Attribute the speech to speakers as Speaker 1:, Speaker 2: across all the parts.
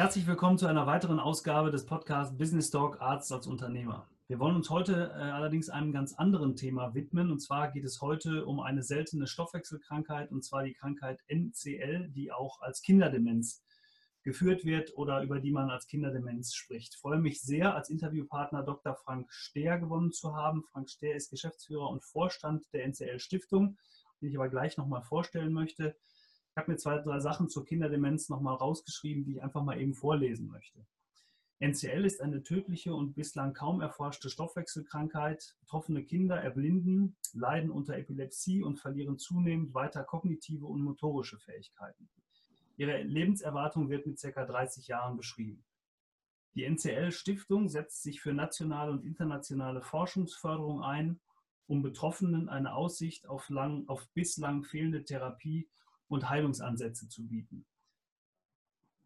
Speaker 1: Herzlich willkommen zu einer weiteren Ausgabe des Podcasts Business Talk Arzt als Unternehmer. Wir wollen uns heute äh, allerdings einem ganz anderen Thema widmen. Und zwar geht es heute um eine seltene Stoffwechselkrankheit, und zwar die Krankheit NCL, die auch als Kinderdemenz geführt wird oder über die man als Kinderdemenz spricht. Ich freue mich sehr, als Interviewpartner Dr. Frank Stehr gewonnen zu haben. Frank Stehr ist Geschäftsführer und Vorstand der NCL Stiftung, den ich aber gleich nochmal vorstellen möchte. Ich habe mir zwei, drei Sachen zur Kinderdemenz nochmal rausgeschrieben, die ich einfach mal eben vorlesen möchte. NCL ist eine tödliche und bislang kaum erforschte Stoffwechselkrankheit. Betroffene Kinder erblinden, leiden unter Epilepsie und verlieren zunehmend weiter kognitive und motorische Fähigkeiten. Ihre Lebenserwartung wird mit ca. 30 Jahren beschrieben. Die NCL-Stiftung setzt sich für nationale und internationale Forschungsförderung ein, um Betroffenen eine Aussicht auf, lang, auf bislang fehlende Therapie und Heilungsansätze zu bieten.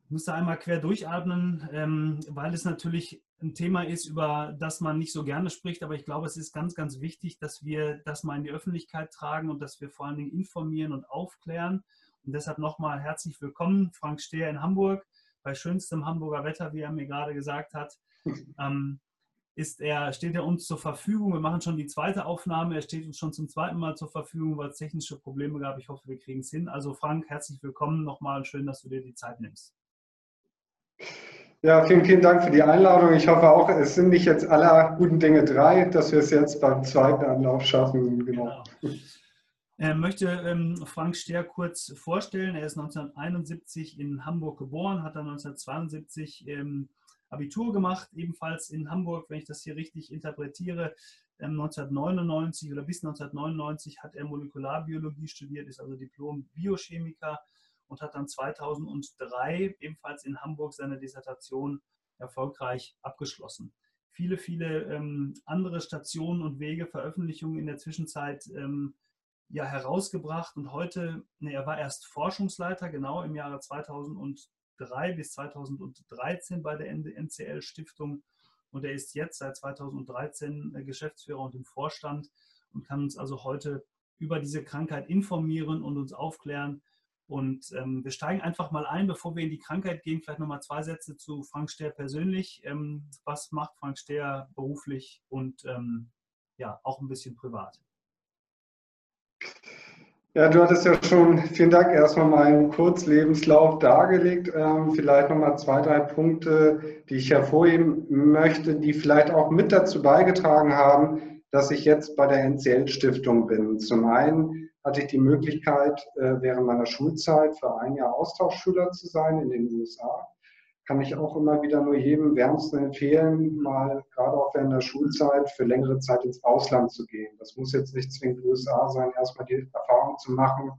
Speaker 1: Ich muss da einmal quer durchatmen, ähm, weil es natürlich ein Thema ist, über das man nicht so gerne spricht, aber ich glaube, es ist ganz, ganz wichtig, dass wir das mal in die Öffentlichkeit tragen und dass wir vor allen Dingen informieren und aufklären. Und deshalb nochmal herzlich willkommen, Frank Stehr in Hamburg, bei schönstem Hamburger Wetter, wie er mir gerade gesagt hat. Ähm, ist er, steht er uns zur Verfügung. Wir machen schon die zweite Aufnahme. Er steht uns schon zum zweiten Mal zur Verfügung, weil es technische Probleme gab. Ich hoffe, wir kriegen es hin. Also Frank, herzlich willkommen nochmal schön, dass du dir die Zeit nimmst.
Speaker 2: Ja, vielen, vielen Dank für die Einladung. Ich hoffe auch, es sind nicht jetzt aller guten Dinge drei, dass wir es jetzt beim zweiten Anlauf schaffen. Genau. genau.
Speaker 1: Er möchte ähm, Frank Stehr kurz vorstellen. Er ist 1971 in Hamburg geboren, hat dann 1972 ähm, Abitur gemacht, ebenfalls in Hamburg, wenn ich das hier richtig interpretiere. 1999 ähm, oder bis 1999 hat er Molekularbiologie studiert, ist also Diplom-Biochemiker und hat dann 2003 ebenfalls in Hamburg seine Dissertation erfolgreich abgeschlossen. Viele, viele ähm, andere Stationen und Wege, Veröffentlichungen in der Zwischenzeit ähm, ja, herausgebracht und heute, ne, er war erst Forschungsleiter, genau im Jahre 2000 2003 bis 2013 bei der NCL Stiftung und er ist jetzt seit 2013 äh, Geschäftsführer und im Vorstand und kann uns also heute über diese Krankheit informieren und uns aufklären. Und ähm, wir steigen einfach mal ein, bevor wir in die Krankheit gehen, vielleicht nochmal zwei Sätze zu Frank Stehr persönlich. Ähm, was macht Frank Stehr beruflich und ähm, ja, auch ein bisschen privat?
Speaker 2: Ja, du hattest ja schon, vielen Dank, erstmal meinen Kurzlebenslauf dargelegt. Ähm, vielleicht nochmal zwei, drei Punkte, die ich hervorheben möchte, die vielleicht auch mit dazu beigetragen haben, dass ich jetzt bei der NCL-Stiftung bin. Zum einen hatte ich die Möglichkeit, äh, während meiner Schulzeit für ein Jahr Austauschschüler zu sein in den USA kann ich auch immer wieder nur jedem wärmsten empfehlen, mal gerade auch während der Schulzeit für längere Zeit ins Ausland zu gehen. Das muss jetzt nicht zwingend USA sein, erstmal die Erfahrung zu machen,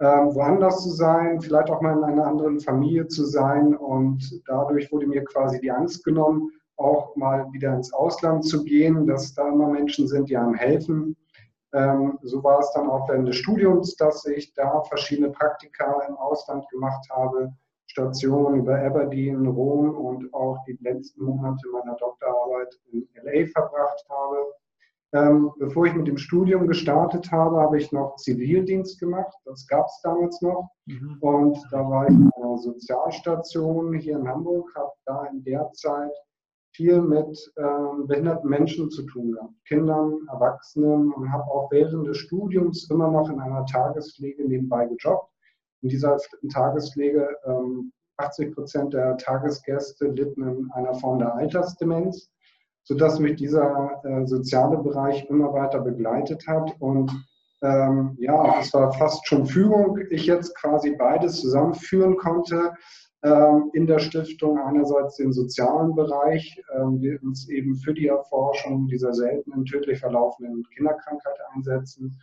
Speaker 2: ähm, woanders zu sein, vielleicht auch mal in einer anderen Familie zu sein. Und dadurch wurde mir quasi die Angst genommen, auch mal wieder ins Ausland zu gehen, dass da immer Menschen sind, die einem helfen. Ähm, so war es dann auch während des Studiums, dass ich da verschiedene Praktika im Ausland gemacht habe Stationen über Aberdeen, Rom und auch die letzten Monate meiner Doktorarbeit in LA verbracht habe. Ähm, bevor ich mit dem Studium gestartet habe, habe ich noch Zivildienst gemacht. Das gab es damals noch. Mhm. Und da war ich in einer Sozialstation hier in Hamburg, habe da in der Zeit viel mit ähm, behinderten Menschen zu tun gehabt, Kindern, Erwachsenen und habe auch während des Studiums immer noch in einer Tagespflege nebenbei gejobbt in dieser Tagespflege, 80 ähm, Prozent der Tagesgäste litten in einer Form der Altersdemenz, sodass mich dieser äh, soziale Bereich immer weiter begleitet hat. Und ähm, ja, es war fast schon Führung, ich jetzt quasi beides zusammenführen konnte ähm, in der Stiftung. Einerseits den sozialen Bereich, ähm, wir uns eben für die Erforschung dieser seltenen, tödlich verlaufenden Kinderkrankheit einsetzen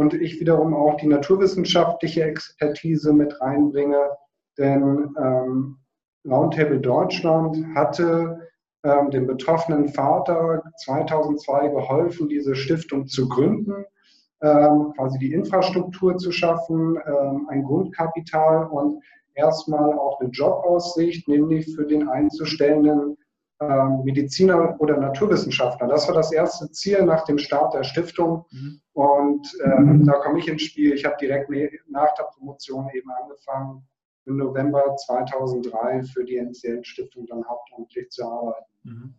Speaker 2: und ich wiederum auch die naturwissenschaftliche Expertise mit reinbringe. Denn ähm, Roundtable Deutschland hatte ähm, dem betroffenen Vater 2002 geholfen, diese Stiftung zu gründen, ähm, quasi die Infrastruktur zu schaffen, ähm, ein Grundkapital und erstmal auch eine Jobaussicht, nämlich für den einzustellenden Mediziner oder Naturwissenschaftler. Das war das erste Ziel nach dem Start der Stiftung. Mhm. Und äh, da komme ich ins Spiel. Ich habe direkt nach der Promotion eben angefangen, im November 2003 für die NCL-Stiftung dann hauptamtlich zu arbeiten.
Speaker 1: Mhm.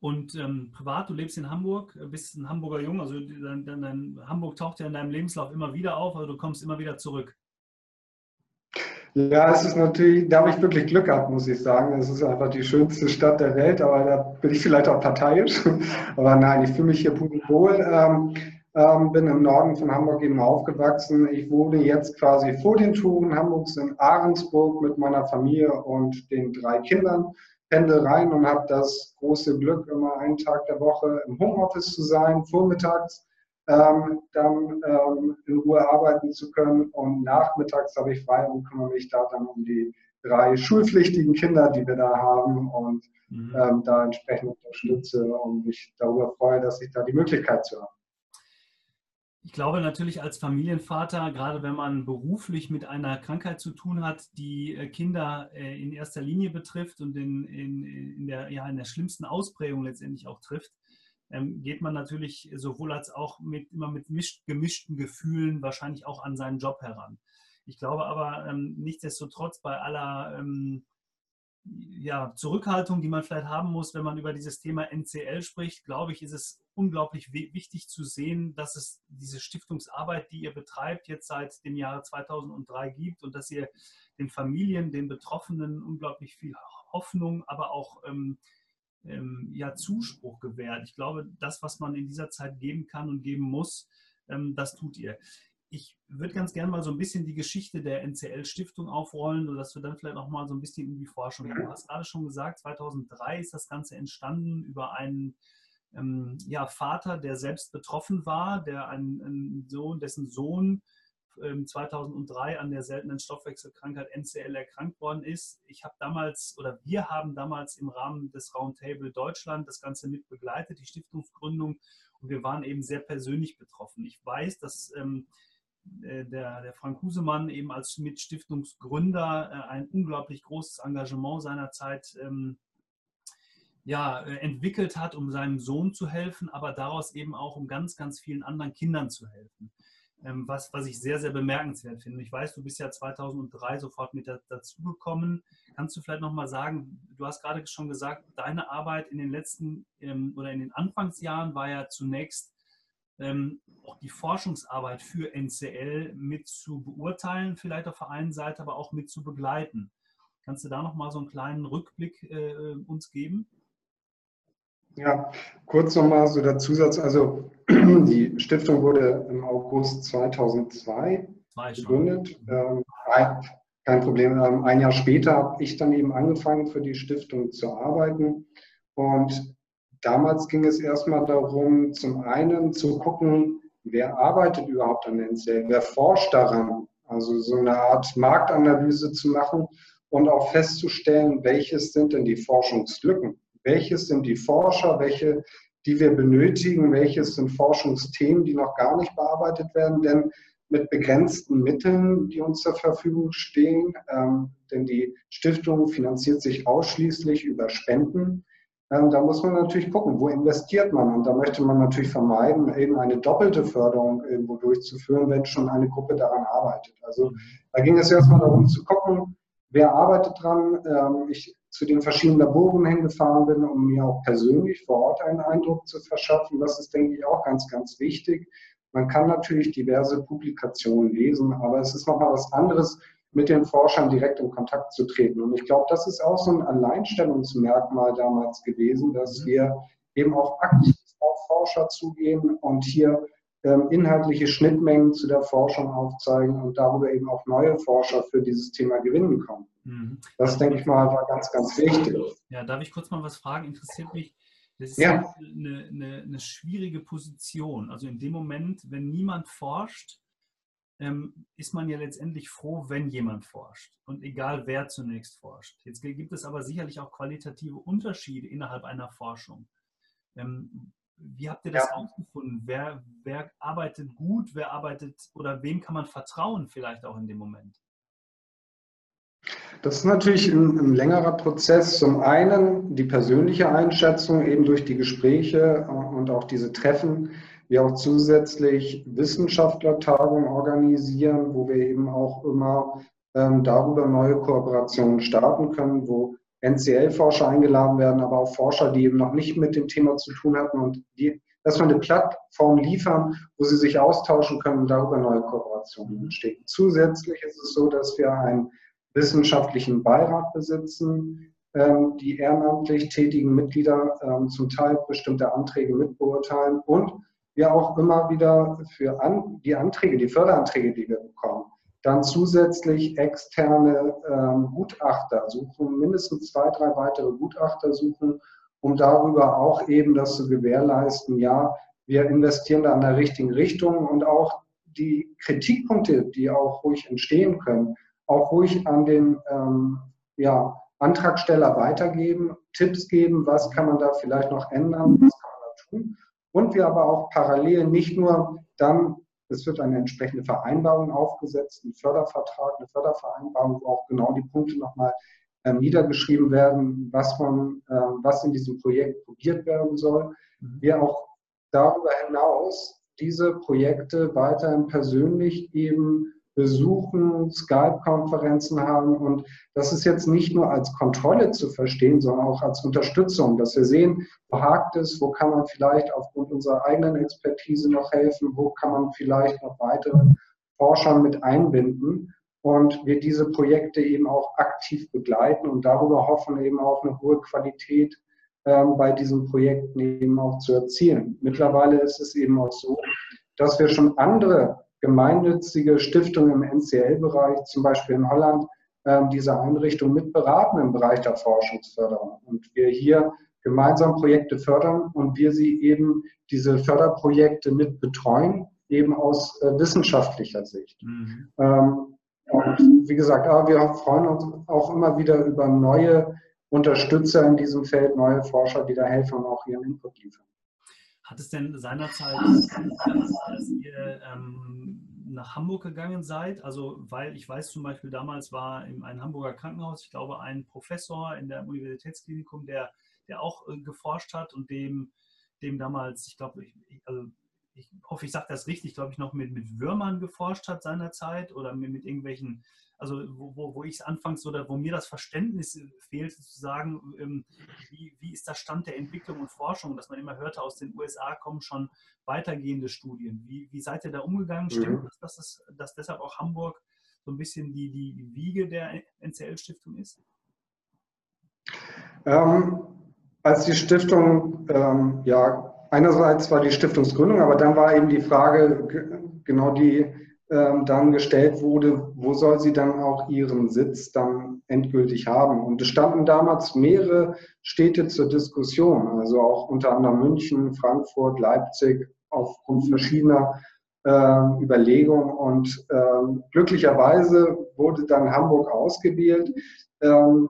Speaker 1: Und ähm, privat, du lebst in Hamburg, bist ein Hamburger Jung, also dein, dein, dein, Hamburg taucht ja in deinem Lebenslauf immer wieder auf, also du kommst immer wieder zurück.
Speaker 2: Ja, es ist natürlich, da habe ich wirklich Glück gehabt, muss ich sagen. Es ist einfach die schönste Stadt der Welt, aber da bin ich vielleicht auch parteiisch. Aber nein, ich fühle mich hier pudelwohl. Ähm, ähm, bin im Norden von Hamburg eben aufgewachsen. Ich wohne jetzt quasi vor den Touren Hamburgs in Ahrensburg mit meiner Familie und den drei Kindern. Pendel rein und habe das große Glück, immer einen Tag der Woche im Homeoffice zu sein, vormittags ähm, dann ähm, in Ruhe arbeiten zu können. Und nachmittags habe ich frei und kümmere mich da dann um die drei schulpflichtigen Kinder, die wir da haben und mhm. ähm, da entsprechend unterstütze und mich darüber freue, dass ich da die Möglichkeit zu habe.
Speaker 1: Ich glaube natürlich als Familienvater, gerade wenn man beruflich mit einer Krankheit zu tun hat, die äh, Kinder äh, in erster Linie betrifft und in, in, in, der, ja, in der schlimmsten Ausprägung letztendlich auch trifft, ähm, geht man natürlich sowohl als auch mit, immer mit gemischten Gefühlen wahrscheinlich auch an seinen Job heran. Ich glaube aber ähm, nichtsdestotrotz bei aller ähm, ja, Zurückhaltung, die man vielleicht haben muss, wenn man über dieses Thema NCL spricht, glaube ich, ist es unglaublich wichtig zu sehen, dass es diese Stiftungsarbeit, die ihr betreibt, jetzt seit dem Jahre 2003 gibt und dass ihr den Familien, den Betroffenen unglaublich viel Hoffnung, aber auch ähm, ähm, ja, Zuspruch gewährt. Ich glaube, das, was man in dieser Zeit geben kann und geben muss, ähm, das tut ihr. Ich würde ganz gerne mal so ein bisschen die Geschichte der NCL-Stiftung aufrollen, sodass wir dann vielleicht auch mal so ein bisschen in die Forschung gehen. Du hast gerade schon gesagt, 2003 ist das Ganze entstanden über einen ähm, ja, Vater, der selbst betroffen war, der einen, einen Sohn, dessen Sohn 2003 ähm, an der seltenen Stoffwechselkrankheit NCL erkrankt worden ist. Ich habe damals oder wir haben damals im Rahmen des Roundtable Deutschland das Ganze mit begleitet, die Stiftungsgründung, und wir waren eben sehr persönlich betroffen. Ich weiß, dass ähm, äh, der, der, Frank Husemann eben als Mitstiftungsgründer äh, ein unglaublich großes Engagement seinerzeit ähm, ja, äh, entwickelt hat, um seinem Sohn zu helfen, aber daraus eben auch um ganz, ganz vielen anderen Kindern zu helfen. Ähm, was, was ich sehr, sehr bemerkenswert finde. Ich weiß, du bist ja 2003 sofort mit dazugekommen. Kannst du vielleicht nochmal sagen, du hast gerade schon gesagt, deine Arbeit in den letzten ähm, oder in den Anfangsjahren war ja zunächst ähm, auch die Forschungsarbeit für NCL mit zu beurteilen, vielleicht auf der einen Seite, aber auch mit zu begleiten. Kannst du da nochmal so einen kleinen Rückblick äh, uns geben?
Speaker 2: Ja, kurz nochmal so der Zusatz. Also die Stiftung wurde im August 2002 gegründet. Ähm, kein Problem. Ähm, ein Jahr später habe ich dann eben angefangen, für die Stiftung zu arbeiten. Und damals ging es erstmal darum, zum einen zu gucken, wer arbeitet überhaupt an NCL, wer forscht daran. Also so eine Art Marktanalyse zu machen und auch festzustellen, welches sind denn die Forschungslücken welches sind die Forscher, welche, die wir benötigen, welches sind Forschungsthemen, die noch gar nicht bearbeitet werden, denn mit begrenzten Mitteln, die uns zur Verfügung stehen, ähm, denn die Stiftung finanziert sich ausschließlich über Spenden. Ähm, da muss man natürlich gucken, wo investiert man? Und da möchte man natürlich vermeiden, eben eine doppelte Förderung irgendwo durchzuführen, wenn schon eine Gruppe daran arbeitet. Also da ging es erstmal darum zu gucken, wer arbeitet dran. Ähm, ich zu den verschiedenen Laboren hingefahren bin, um mir auch persönlich vor Ort einen Eindruck zu verschaffen. Das ist, denke ich, auch ganz, ganz wichtig. Man kann natürlich diverse Publikationen lesen, aber es ist nochmal was anderes, mit den Forschern direkt in Kontakt zu treten. Und ich glaube, das ist auch so ein Alleinstellungsmerkmal damals gewesen, dass mhm. wir eben auch aktiv auf Forscher zugehen und hier ähm, inhaltliche Schnittmengen zu der Forschung aufzeigen und darüber eben auch neue Forscher für dieses Thema gewinnen können. Mhm. Das, denke ich mal, war ganz, ganz wichtig.
Speaker 1: Ja, darf ich kurz mal was fragen? Interessiert mich. Das ist ja. eine, eine, eine, schwierige Position. Also in dem Moment, wenn niemand forscht, ähm, ist man ja letztendlich froh, wenn jemand forscht. Und egal, wer zunächst forscht. Jetzt gibt es aber sicherlich auch qualitative Unterschiede innerhalb einer Forschung. Ähm, wie habt ihr das ja. ausgefunden? Wer, wer arbeitet gut, wer arbeitet oder wem kann man vertrauen vielleicht auch in dem Moment?
Speaker 2: Das ist natürlich ein, ein, längerer Prozess. Zum einen die persönliche Einschätzung eben durch die Gespräche äh, und auch diese Treffen. Wir auch zusätzlich Wissenschaftlertagungen organisieren, wo wir eben auch immer ähm, darüber neue Kooperationen starten können, wo NCL-Forscher eingeladen werden, aber auch Forscher, die eben noch nicht mit dem Thema zu tun hatten und die, dass wir eine Plattform liefern, wo sie sich austauschen können und darüber neue Kooperationen entstehen. Zusätzlich ist es so, dass wir einen wissenschaftlichen Beirat besitzen, ähm, die ehrenamtlich tätigen Mitglieder ähm, zum Teil bestimmte Anträge mitbeurteilen und wir auch immer wieder für an, die Anträge, die Förderanträge, die wir bekommen, dann zusätzlich externe ähm, Gutachter suchen, mindestens zwei, drei weitere Gutachter suchen, um darüber auch eben das zu gewährleisten, ja, wir investieren da in der richtigen Richtung und auch die Kritikpunkte, die auch ruhig entstehen können, auch ruhig an den ähm, ja, Antragsteller weitergeben, Tipps geben, was kann man da vielleicht noch ändern, was kann man da tun. Und wir aber auch parallel nicht nur dann es wird eine entsprechende Vereinbarung aufgesetzt, ein Fördervertrag, eine Fördervereinbarung, wo auch genau die Punkte nochmal ähm, niedergeschrieben werden, was man, äh, was in diesem Projekt probiert werden soll. Mhm. Wir auch darüber hinaus diese Projekte weiterhin persönlich eben besuchen, Skype-Konferenzen haben. Und das ist jetzt nicht nur als Kontrolle zu verstehen, sondern auch als Unterstützung, dass wir sehen, wo hakt es, wo kann man vielleicht aufgrund unserer eigenen Expertise noch helfen, wo kann man vielleicht noch weitere Forscher mit einbinden und wir diese Projekte eben auch aktiv begleiten und darüber hoffen eben auch eine hohe Qualität ähm, bei diesen Projekten eben auch zu erzielen. Mittlerweile ist es eben auch so, dass wir schon andere gemeinnützige Stiftungen im NCL-Bereich, zum Beispiel in Holland, ähm, diese Einrichtung mit beraten im Bereich der Forschungsförderung. Und wir hier gemeinsam Projekte fördern und wir sie eben diese Förderprojekte mit betreuen, eben aus äh, wissenschaftlicher Sicht. Mhm. Ähm, und wie gesagt, wir freuen uns auch immer wieder über neue Unterstützer in diesem Feld, neue Forscher, die da helfen und auch ihren Input liefern.
Speaker 1: Hat es denn seinerzeit, als ihr ähm, nach Hamburg gegangen seid? Also, weil ich weiß zum Beispiel, damals war in einem Hamburger Krankenhaus, ich glaube, ein Professor in der Universitätsklinikum, der, der auch äh, geforscht hat und dem, dem damals, ich glaube, ich, also ich hoffe, ich sage das richtig, glaube ich, noch mit, mit Würmern geforscht hat seinerzeit oder mit, mit irgendwelchen also wo, wo, wo ich es anfangs oder wo mir das Verständnis fehlt, zu sagen, ähm, wie, wie ist der Stand der Entwicklung und Forschung, dass man immer hörte, aus den USA kommen schon weitergehende Studien. Wie, wie seid ihr da umgegangen? Stimmt mhm. das, dass, dass deshalb auch Hamburg so ein bisschen die, die Wiege der NCL-Stiftung ist?
Speaker 2: Ähm, als die Stiftung, ähm, ja, einerseits war die Stiftungsgründung, aber dann war eben die Frage, genau die, ähm, dann gestellt wurde, wo soll sie dann auch ihren Sitz dann endgültig haben. Und es standen damals mehrere Städte zur Diskussion, also auch unter anderem München, Frankfurt, Leipzig, aufgrund verschiedener äh, Überlegungen. Und äh, glücklicherweise wurde dann Hamburg ausgewählt. Ähm,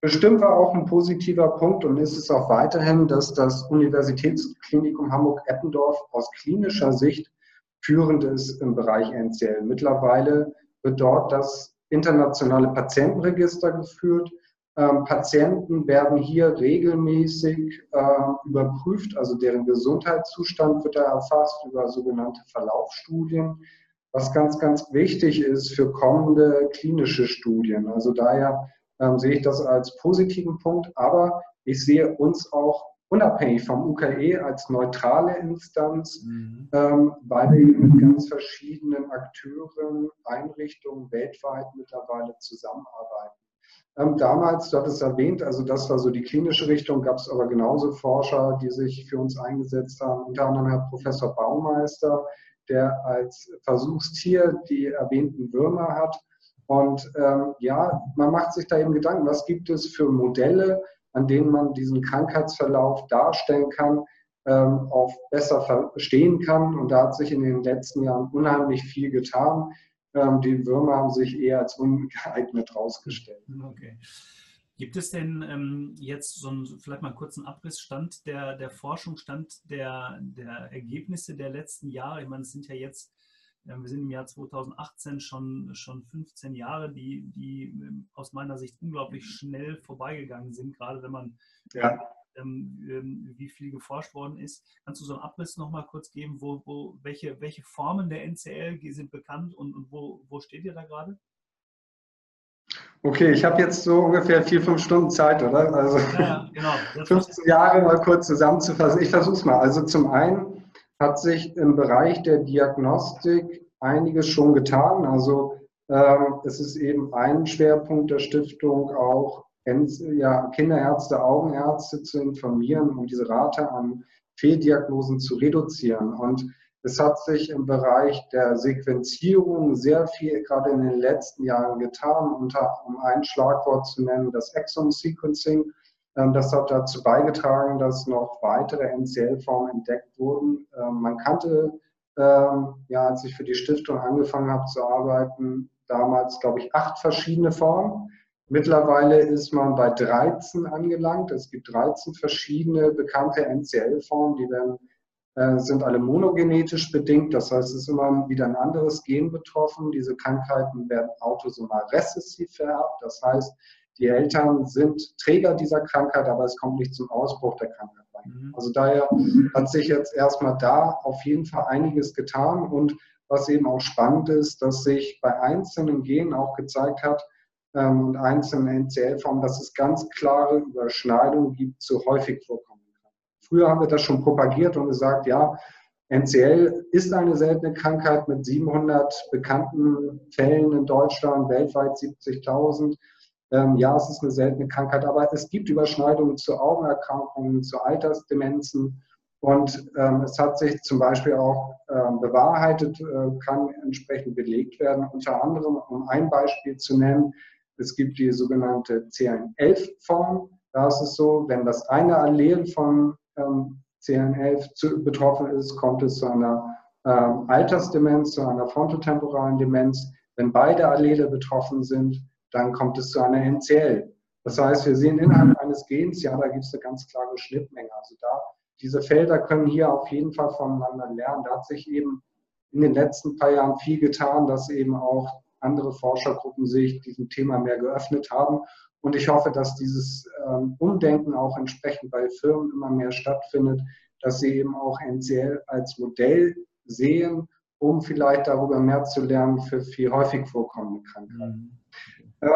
Speaker 2: Bestimmt war auch ein positiver Punkt und ist es auch weiterhin, dass das Universitätsklinikum Hamburg-Eppendorf aus klinischer Sicht führend ist im Bereich NCL. Mittlerweile wird dort das internationale Patientenregister geführt. Ähm, Patienten werden hier regelmäßig äh, überprüft, also deren Gesundheitszustand wird da erfasst über sogenannte Verlaufsstudien, was ganz, ganz wichtig ist für kommende klinische Studien. Also daher ähm, sehe ich das als positiven Punkt, aber ich sehe uns auch unabhängig vom UKE als neutrale Instanz, mhm. ähm, weil wir mit ganz verschiedenen Akteuren, Einrichtungen weltweit mittlerweile zusammenarbeiten. Ähm, damals, du hattest erwähnt, also das war so die klinische Richtung, gab es aber genauso Forscher, die sich für uns eingesetzt haben, unter anderem Herr Professor Baumeister, der als Versuchstier die erwähnten Würmer hat. Und ähm, ja, man macht sich da eben Gedanken, was gibt es für Modelle, an denen man diesen Krankheitsverlauf darstellen kann, ähm, auch besser verstehen kann. Und da hat sich in den letzten Jahren unheimlich viel getan. Ähm, die Würmer haben sich eher als ungeeignet herausgestellt.
Speaker 1: Okay. Gibt es denn ähm, jetzt so einen, vielleicht mal einen kurzen Abrissstand der, der Forschung, Stand der, der Ergebnisse der letzten Jahre? Ich meine, es sind ja jetzt wir sind im Jahr 2018 schon, schon 15 Jahre, die, die ähm, aus meiner Sicht unglaublich schnell vorbeigegangen sind, gerade wenn man ja. ähm, ähm wie viel geforscht worden ist. Kannst du so einen Abriss nochmal kurz geben, wo, wo, welche, welche Formen der NCL sind bekannt und, und wo, wo steht ihr da gerade?
Speaker 2: Okay, ich habe jetzt so ungefähr vier, fünf Stunden Zeit, oder? Also ja, genau. 15 Jahre mal kurz zusammenzufassen. Ich versuche es mal. Also zum einen hat sich im Bereich der Diagnostik einiges schon getan. Also ähm, es ist eben ein Schwerpunkt der Stiftung auch, ja, Kinderärzte, Augenärzte zu informieren, um diese Rate an Fehldiagnosen zu reduzieren. Und es hat sich im Bereich der Sequenzierung sehr viel gerade in den letzten Jahren getan, unter, um ein Schlagwort zu nennen, das Exome Sequencing. Ähm, das hat dazu beigetragen, dass noch weitere NCL-Formen entdeckt wurden. Ähm, man kannte, ähm, ja, als ich für die Stiftung angefangen habe zu arbeiten, damals, glaube ich, acht verschiedene Formen. Mittlerweile ist man bei 13 angelangt. Es gibt 13 verschiedene bekannte NCL-Formen, die werden, äh, sind alle monogenetisch bedingt. Das heißt, es ist immer wieder ein anderes Gen betroffen. Diese Krankheiten werden autosomal rezessiv vererbt. Das heißt, die Eltern sind Träger dieser Krankheit, aber es kommt nicht zum Ausbruch der Krankheit rein. Mhm. Also daher hat sich jetzt erstmal da auf jeden Fall einiges getan und was eben auch spannend ist, dass sich bei einzelnen Genen auch gezeigt hat ähm, und einzelnen NCL-Formen, dass es ganz klare Überschneidungen gibt zu häufig vorkommenden Krankheiten. Früher haben wir das schon propagiert und gesagt, ja, NCL ist eine seltene Krankheit mit 700 bekannten Fällen in Deutschland, weltweit 70.000. Ähm, ja, es ist eine seltene Krankheit, aber es gibt Überschneidungen zu Augenerkrankungen, zu Altersdemenzen. Und ähm, es hat sich zum Beispiel auch ähm, bewahrheitet, äh, kann entsprechend belegt werden. Unter anderem, um ein Beispiel zu nennen, es gibt die sogenannte CN11-Form. Da ist es so, wenn das eine Allel von ähm, CN11 zu, betroffen ist, kommt es zu einer ähm, Altersdemenz, zu einer frontotemporalen Demenz. Wenn beide Allele betroffen sind, dann kommt es zu einer NCL. Das heißt, wir sehen innerhalb eines Gens, ja, da gibt es eine ganz klare Schnittmenge. Also da, diese Felder können hier auf jeden Fall voneinander lernen. Da hat sich eben in den letzten paar Jahren viel getan, dass eben auch andere Forschergruppen sich diesem Thema mehr geöffnet haben. Und ich hoffe, dass dieses ähm, Umdenken auch entsprechend bei Firmen immer mehr stattfindet, dass sie eben auch NCL als Modell sehen, um vielleicht darüber mehr zu lernen für viel häufig vorkommende Krankheiten. Ähm,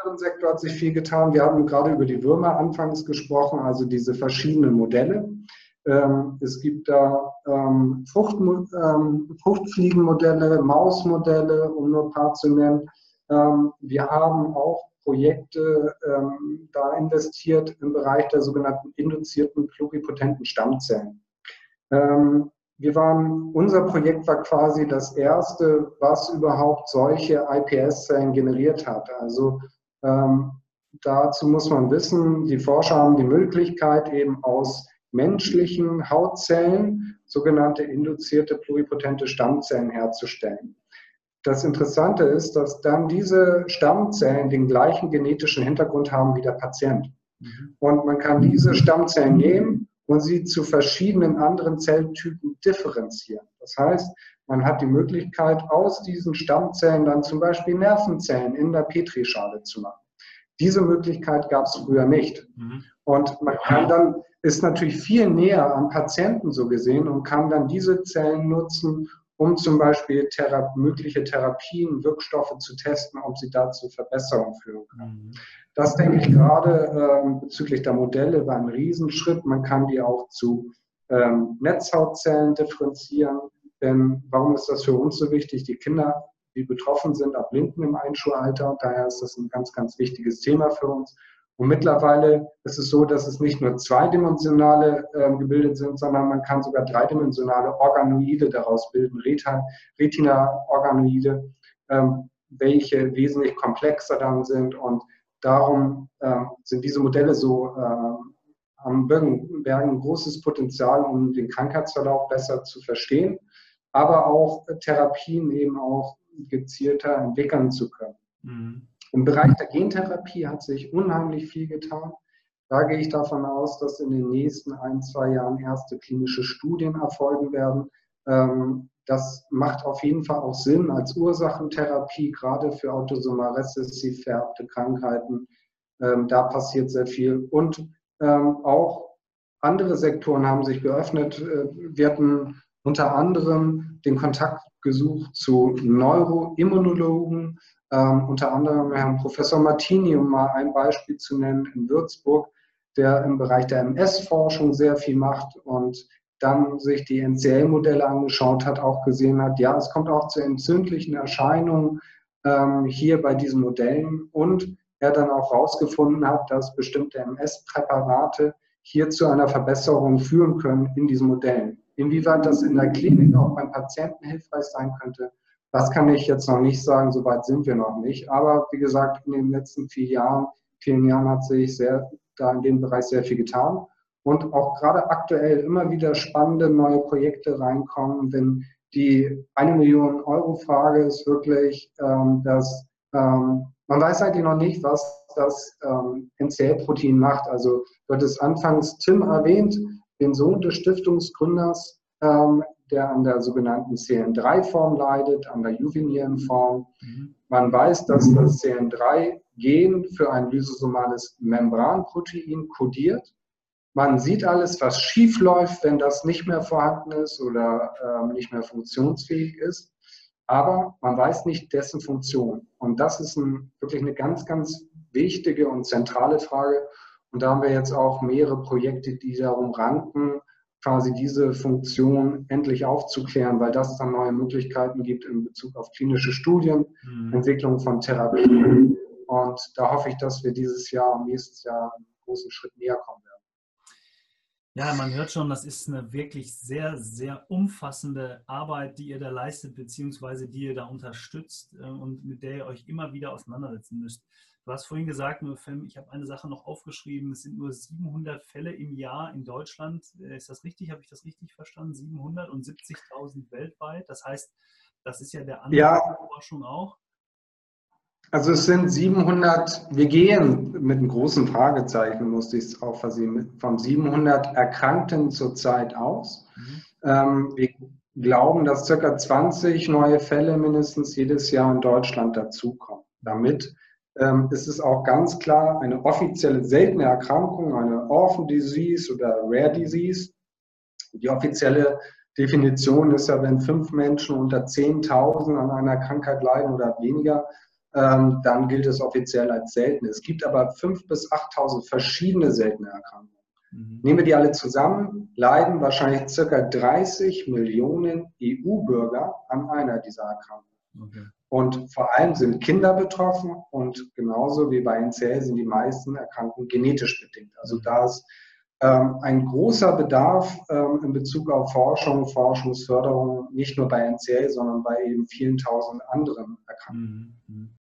Speaker 2: anderen Sektor hat sich viel getan. Wir haben gerade über die Würmer anfangs gesprochen, also diese verschiedenen Modelle. Ähm, es gibt da ähm, Frucht, ähm, Fruchtfliegenmodelle, Mausmodelle, um nur ein paar zu nennen. Wir haben auch Projekte ähm, da investiert im Bereich der sogenannten induzierten pluripotenten Stammzellen. Ähm, wir waren, unser Projekt war quasi das erste, was überhaupt solche IPS-Zellen generiert hat. Also ähm, dazu muss man wissen, die Forscher haben die Möglichkeit, eben aus menschlichen Hautzellen sogenannte induzierte pluripotente Stammzellen herzustellen. Das Interessante ist, dass dann diese Stammzellen den gleichen genetischen Hintergrund haben wie der Patient. Mhm. Und man kann diese Stammzellen nehmen und sie zu verschiedenen anderen Zelltypen differenzieren. Das heißt, man hat die Möglichkeit, aus diesen Stammzellen dann zum Beispiel Nervenzellen in der Petrischale zu machen. Diese Möglichkeit gab es früher nicht. Mhm. Und man kann dann, ist natürlich viel näher am Patienten so gesehen und kann dann diese Zellen nutzen, um zum Beispiel Thera mögliche Therapien, Wirkstoffe zu testen, ob sie dazu Verbesserungen führen können. Mhm. Das denke ich gerade ähm, bezüglich der Modelle war ein Riesenschritt. Man kann die auch zu ähm, Netzhautzellen differenzieren. Denn warum ist das für uns so wichtig? Die Kinder, die betroffen sind, erblinken im Einschulalter. Daher ist das ein ganz, ganz wichtiges Thema für uns. Und mittlerweile ist es so, dass es nicht nur zweidimensionale äh, gebildet sind, sondern man kann sogar dreidimensionale Organoide daraus bilden, Retina-Organoide, ähm, welche wesentlich komplexer dann sind und Darum äh, sind diese Modelle so äh, am Bergen, Bergen großes Potenzial, um den Krankheitsverlauf besser zu verstehen, aber auch Therapien eben auch gezielter entwickeln zu können. Mhm. Im Bereich der Gentherapie hat sich unheimlich viel getan. Da gehe ich davon aus, dass in den nächsten ein, zwei Jahren erste klinische Studien erfolgen werden, ähm, das macht auf jeden Fall auch Sinn als Ursachentherapie, gerade für autosomal rezessiv vererbte Krankheiten. Ähm, da passiert sehr viel. Und ähm, auch andere Sektoren haben sich geöffnet. Äh, wir hatten unter anderem den Kontakt gesucht zu Neuroimmunologen, ähm, unter anderem Herrn Professor Martini, um mal ein Beispiel zu nennen, in Würzburg, der im Bereich der MS-Forschung sehr viel macht und dann sich die NCL-Modelle angeschaut hat, auch gesehen hat, ja, es kommt auch zu entzündlichen Erscheinungen ähm, hier bei diesen Modellen und er dann auch herausgefunden hat, dass bestimmte MS-Präparate hier zu einer Verbesserung führen können in diesen Modellen. Inwieweit das in der Klinik auch beim Patienten hilfreich sein könnte, das kann ich jetzt noch nicht sagen, soweit sind wir noch nicht. Aber wie gesagt, in den letzten vier Jahren, vielen Jahren hat sich sehr, da in dem Bereich sehr viel getan. Und auch gerade aktuell immer wieder spannende neue Projekte reinkommen, wenn die eine Million Euro Frage ist wirklich, ähm, dass ähm, man weiß eigentlich noch nicht, was das ähm, NCL-Protein macht. Also du hattest anfangs Tim erwähnt, den Sohn des Stiftungsgründers, ähm, der an der sogenannten CN3-Form leidet, an der juvenilen Form. Mhm. Man weiß, dass das CN3-Gen für ein lysosomales Membranprotein kodiert. Man sieht alles, was schief läuft, wenn das nicht mehr vorhanden ist oder ähm, nicht mehr funktionsfähig ist. Aber man weiß nicht dessen Funktion. Und das ist ein, wirklich eine ganz, ganz wichtige und zentrale Frage. Und da haben wir jetzt auch mehrere Projekte, die darum ranken, quasi diese Funktion endlich aufzuklären, weil das dann neue Möglichkeiten gibt in Bezug auf klinische Studien, mhm. Entwicklung von Therapien. Und da hoffe ich, dass wir dieses Jahr, nächstes Jahr einen großen Schritt näher kommen werden.
Speaker 1: Ja, man hört schon, das ist eine wirklich sehr, sehr umfassende Arbeit, die ihr da leistet, beziehungsweise die ihr da unterstützt äh, und mit der ihr euch immer wieder auseinandersetzen müsst. Du hast vorhin gesagt, ich habe eine Sache noch aufgeschrieben, es sind nur 700 Fälle im Jahr in Deutschland. Äh, ist das richtig? Habe ich das richtig verstanden? 770.000 weltweit. Das heißt, das ist ja der andere ja. Forschung auch.
Speaker 2: Also es sind 700, wir gehen mit einem großen Fragezeichen, musste ich es auch versehen, von 700 Erkrankten zurzeit aus. Mhm. Ähm, wir glauben, dass ca. 20 neue Fälle mindestens jedes Jahr in Deutschland dazukommen. Damit ähm, ist es auch ganz klar eine offizielle seltene Erkrankung, eine Orphan Disease oder Rare Disease. Die offizielle Definition ist ja, wenn fünf Menschen unter 10.000 an einer Krankheit leiden oder weniger, ähm, dann gilt es offiziell als selten. Es gibt aber 5.000 bis 8.000 verschiedene seltene Erkrankungen. Mhm. Nehmen wir die alle zusammen, leiden wahrscheinlich circa 30 Millionen EU-Bürger an einer dieser Erkrankungen. Okay. Und vor allem sind Kinder betroffen und genauso wie bei NCL sind die meisten Erkrankungen genetisch bedingt. Also mhm. da ist ähm, ein großer Bedarf ähm, in Bezug auf Forschung, Forschungsförderung, nicht nur bei NCL, sondern bei eben vielen tausend anderen Erkrankungen. Mhm. mhm.